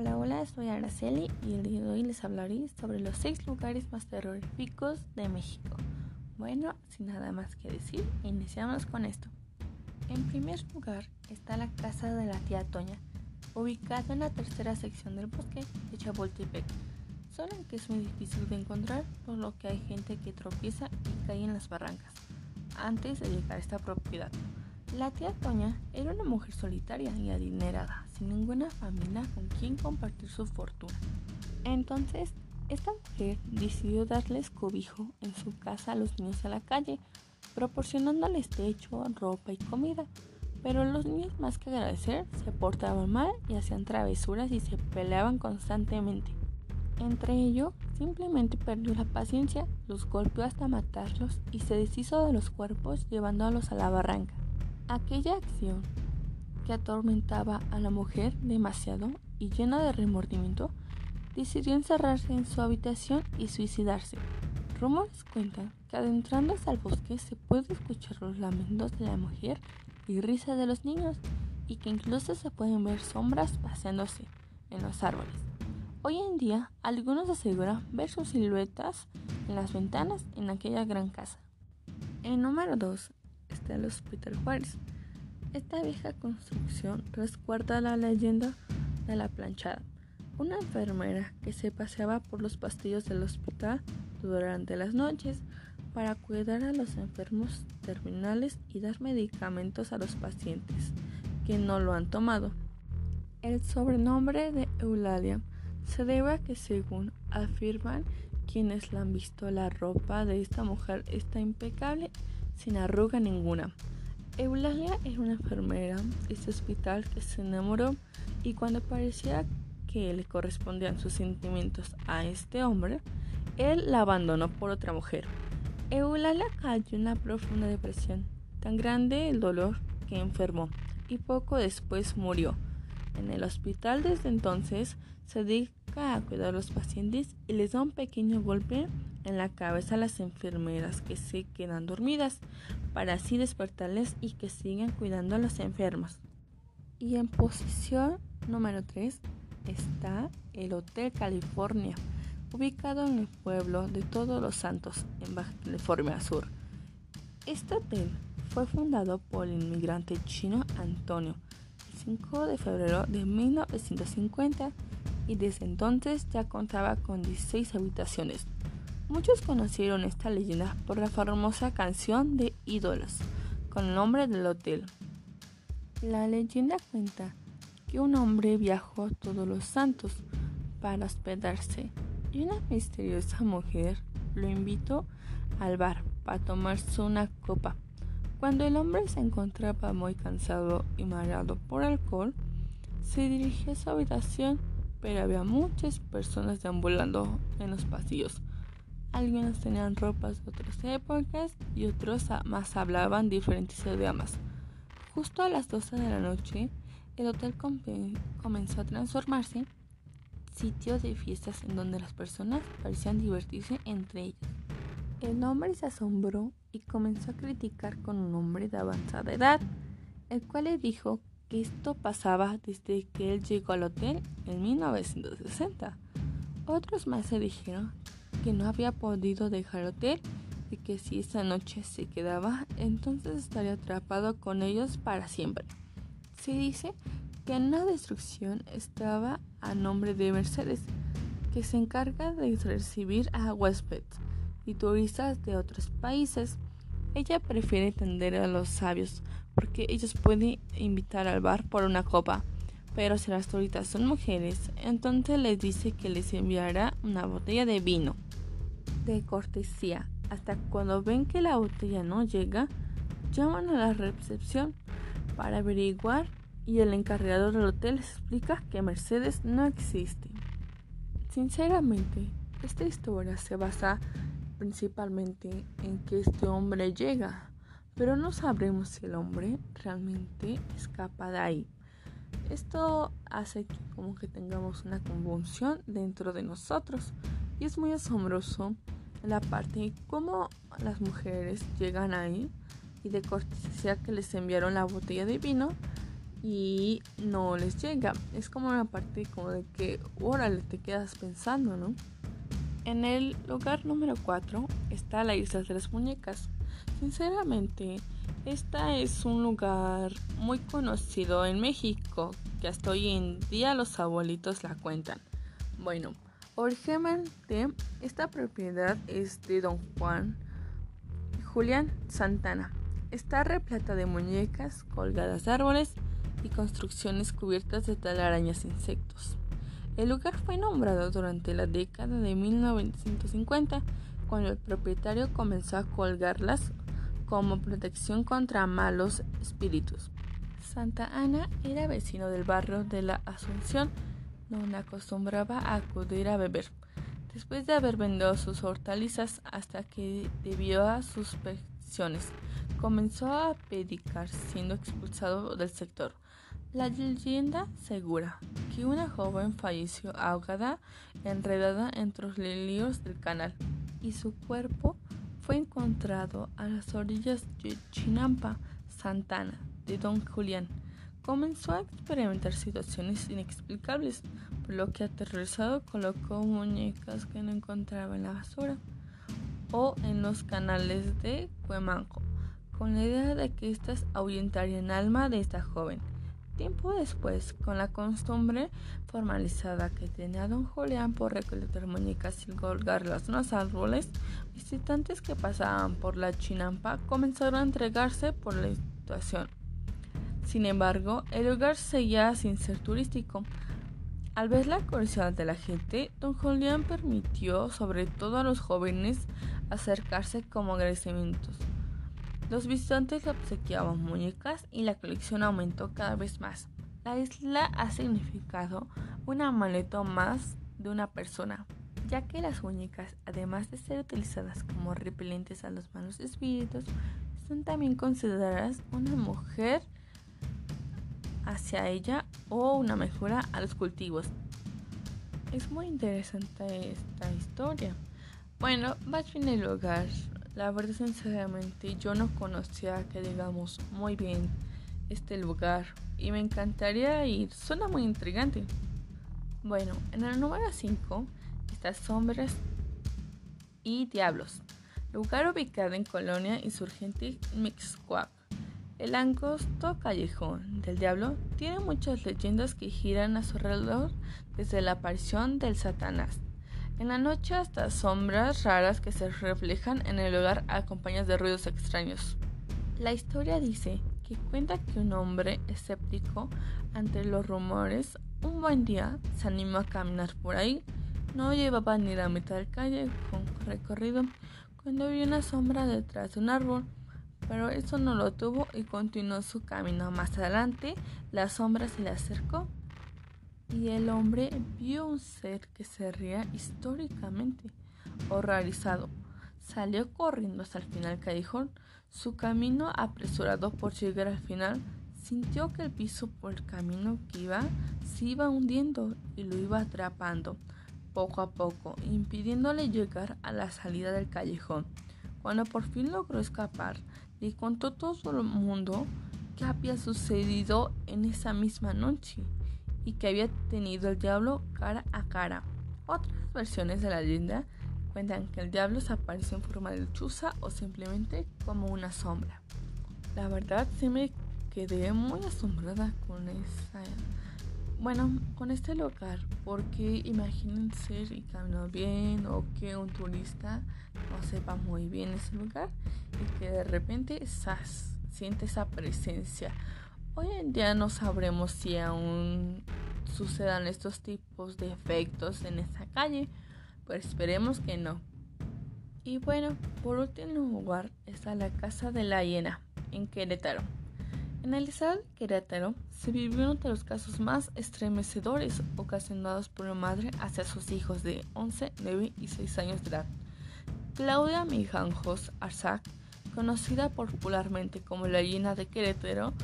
Hola, hola, soy Araceli y el día de hoy les hablaré sobre los seis lugares más terroríficos de México. Bueno, sin nada más que decir, iniciamos con esto. En primer lugar está la casa de la tía Toña, ubicada en la tercera sección del bosque de Chapultepec. Solo que es muy difícil de encontrar, por lo que hay gente que tropieza y cae en las barrancas antes de llegar a esta propiedad. La tía Toña era una mujer solitaria y adinerada, sin ninguna familia con quien compartir su fortuna. Entonces, esta mujer decidió darles cobijo en su casa a los niños de la calle, proporcionándoles techo, ropa y comida. Pero los niños más que agradecer se portaban mal y hacían travesuras y se peleaban constantemente. Entre ello, simplemente perdió la paciencia, los golpeó hasta matarlos y se deshizo de los cuerpos llevándolos a la barranca. Aquella acción que atormentaba a la mujer demasiado y llena de remordimiento, decidió encerrarse en su habitación y suicidarse. Rumores cuentan que adentrándose al bosque se puede escuchar los lamentos de la mujer y risas de los niños, y que incluso se pueden ver sombras paseándose en los árboles. Hoy en día, algunos aseguran ver sus siluetas en las ventanas en aquella gran casa. En número 2 está el Hospital Juárez. Esta vieja construcción resguarda la leyenda de la planchada, una enfermera que se paseaba por los pastillos del hospital durante las noches para cuidar a los enfermos terminales y dar medicamentos a los pacientes que no lo han tomado. El sobrenombre de Eulalia se debe a que según afirman quienes la han visto la ropa de esta mujer está impecable sin arruga ninguna. Eulalia era una enfermera de este hospital que se enamoró y cuando parecía que le correspondían sus sentimientos a este hombre, él la abandonó por otra mujer. Eulalia cayó en una profunda depresión, tan grande el dolor que enfermó y poco después murió. En el hospital desde entonces se dedica a cuidar a los pacientes y les da un pequeño golpe en la cabeza a las enfermeras que se quedan dormidas para así despertarles y que sigan cuidando a los enfermos. Y en posición número 3 está el Hotel California, ubicado en el pueblo de Todos los Santos, en Baja California Sur. Este hotel fue fundado por el inmigrante chino Antonio el 5 de febrero de 1950 y desde entonces ya contaba con 16 habitaciones, Muchos conocieron esta leyenda por la famosa canción de Ídolos, con el nombre del hotel. La leyenda cuenta que un hombre viajó a todos los santos para hospedarse y una misteriosa mujer lo invitó al bar para tomarse una copa. Cuando el hombre se encontraba muy cansado y mareado por alcohol, se dirigió a su habitación, pero había muchas personas deambulando en los pasillos algunos tenían ropas de otras épocas y otros más hablaban diferentes idiomas. Justo a las 12 de la noche, el hotel comenzó a transformarse sitio de fiestas en donde las personas parecían divertirse entre ellas. El hombre se asombró y comenzó a criticar con un hombre de avanzada edad, el cual le dijo que esto pasaba desde que él llegó al hotel en 1960. Otros más se dijeron que no había podido dejar el hotel y que si esa noche se quedaba, entonces estaría atrapado con ellos para siempre. Se dice que en la destrucción estaba a nombre de Mercedes, que se encarga de recibir a huéspedes y turistas de otros países. Ella prefiere atender a los sabios porque ellos pueden invitar al bar por una copa. Pero si las turistas son mujeres, entonces les dice que les enviará una botella de vino de cortesía. Hasta cuando ven que la botella no llega, llaman a la recepción para averiguar y el encargado del hotel les explica que Mercedes no existe. Sinceramente, esta historia se basa principalmente en que este hombre llega, pero no sabremos si el hombre realmente escapa de ahí. Esto hace que como que tengamos una convulsión dentro de nosotros y es muy asombroso la parte cómo las mujeres llegan ahí y de cortesía que les enviaron la botella de vino y no les llega. Es como una parte como de que, órale, te quedas pensando, ¿no? En el lugar número 4 está la Isla de las Muñecas. Sinceramente, esta es un lugar muy conocido en México, que hasta hoy en día los abuelitos la cuentan. Bueno, originalmente esta propiedad es de don Juan Julián Santana. Está repleta de muñecas colgadas de árboles y construcciones cubiertas de telarañas e insectos. El lugar fue nombrado durante la década de 1950, cuando el propietario comenzó a colgarlas como protección contra malos espíritus. Santa Ana era vecino del barrio de la Asunción, donde acostumbraba a acudir a beber, después de haber vendido sus hortalizas hasta que, debió a sus pensiones, comenzó a pedicar siendo expulsado del sector. La leyenda asegura que una joven falleció ahogada, enredada entre los lilios del canal, y su cuerpo fue encontrado a las orillas de Chinampa, Santana, de Don Julián. Comenzó a experimentar situaciones inexplicables, por lo que aterrorizado colocó muñecas que no encontraba en la basura o en los canales de Cuemanco, con la idea de que éstas ahuyentarían alma de esta joven. Tiempo después, con la costumbre formalizada que tenía don Julián por recolectar muñecas y colgarlas en los árboles, visitantes que pasaban por la chinampa comenzaron a entregarse por la situación. Sin embargo, el lugar seguía sin ser turístico. Al ver la curiosidad de la gente, don Julián permitió, sobre todo a los jóvenes, acercarse como agradecimientos. Los visitantes obsequiaban muñecas y la colección aumentó cada vez más. La isla ha significado un amuleto más de una persona, ya que las muñecas, además de ser utilizadas como repelentes a los malos espíritus, son también consideradas una mujer hacia ella o una mejora a los cultivos. Es muy interesante esta historia. Bueno, fin el hogar la verdad, sinceramente, yo no conocía que digamos muy bien este lugar y me encantaría ir. Suena muy intrigante. Bueno, en el número 5 está Sombras y Diablos, lugar ubicado en Colonia Insurgente Mixcoac. El angosto callejón del diablo tiene muchas leyendas que giran a su alrededor desde la aparición del Satanás en la noche hasta sombras raras que se reflejan en el hogar acompañadas de ruidos extraños. La historia dice que cuenta que un hombre escéptico ante los rumores un buen día se animó a caminar por ahí. No llevaba ni la mitad del calle con recorrido cuando vio una sombra detrás de un árbol, pero eso no lo tuvo y continuó su camino. Más adelante, la sombra se le acercó y el hombre vio un ser que se ría históricamente, horrorizado. Salió corriendo hasta el final callejón. Su camino apresurado por llegar al final, sintió que el piso por el camino que iba se iba hundiendo y lo iba atrapando poco a poco, impidiéndole llegar a la salida del callejón. Cuando por fin logró escapar, le contó todo el mundo qué había sucedido en esa misma noche y que había tenido el diablo cara a cara. Otras versiones de la leyenda cuentan que el diablo se apareció en forma de lechuza o simplemente como una sombra. La verdad sí me quedé muy asombrada con esa bueno, con este lugar, porque imagínense y caminó bien o que un turista no sepa muy bien ese lugar y que de repente sas, siente esa presencia Hoy en día no sabremos si aún sucedan estos tipos de efectos en esta calle, pero esperemos que no. Y bueno, por último lugar está la Casa de la Hiena, en Querétaro. En el Querétaro se vivió uno de los casos más estremecedores ocasionados por una madre hacia sus hijos de 11, 9 y 6 años de edad. Claudia Mijanjos Arzac, conocida popularmente como la Hiena de Querétaro,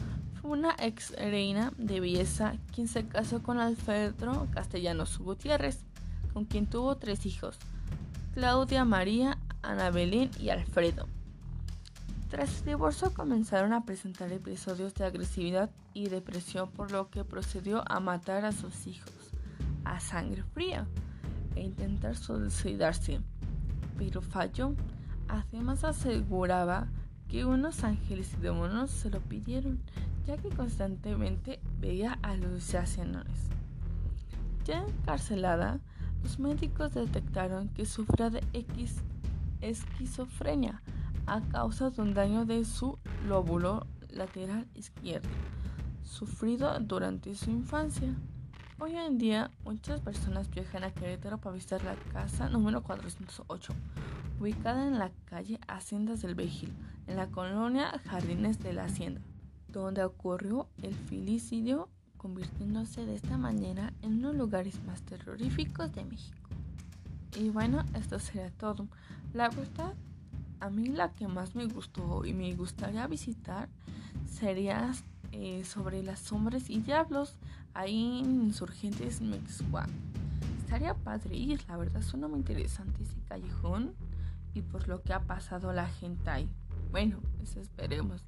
una ex reina de belleza quien se casó con Alfredo Castellanos Gutiérrez, con quien tuvo tres hijos, Claudia María, Ana Belén y Alfredo. Tras su divorcio comenzaron a presentar episodios de agresividad y depresión por lo que procedió a matar a sus hijos a sangre fría e intentar suicidarse, pero falló. Además aseguraba que unos ángeles y demonios se lo pidieron, ya que constantemente veía alucinaciones. Ya encarcelada, los médicos detectaron que sufría de esquizofrenia a causa de un daño de su lóbulo lateral izquierdo, sufrido durante su infancia. Hoy en día, muchas personas viajan a Querétaro para visitar la casa número 408, ubicada en la calle Haciendas del Vejil, en la colonia Jardines de la Hacienda, donde ocurrió el filicidio, convirtiéndose de esta manera en uno de los lugares más terroríficos de México. Y bueno, esto sería todo. La verdad, a mí la que más me gustó y me gustaría visitar sería eh, sobre las hombres y diablos ahí en Insurgentes Mexua. Estaría padre ir, la verdad suena muy interesante ese callejón y por lo que ha pasado la gente ahí. Bueno, eso esperemos.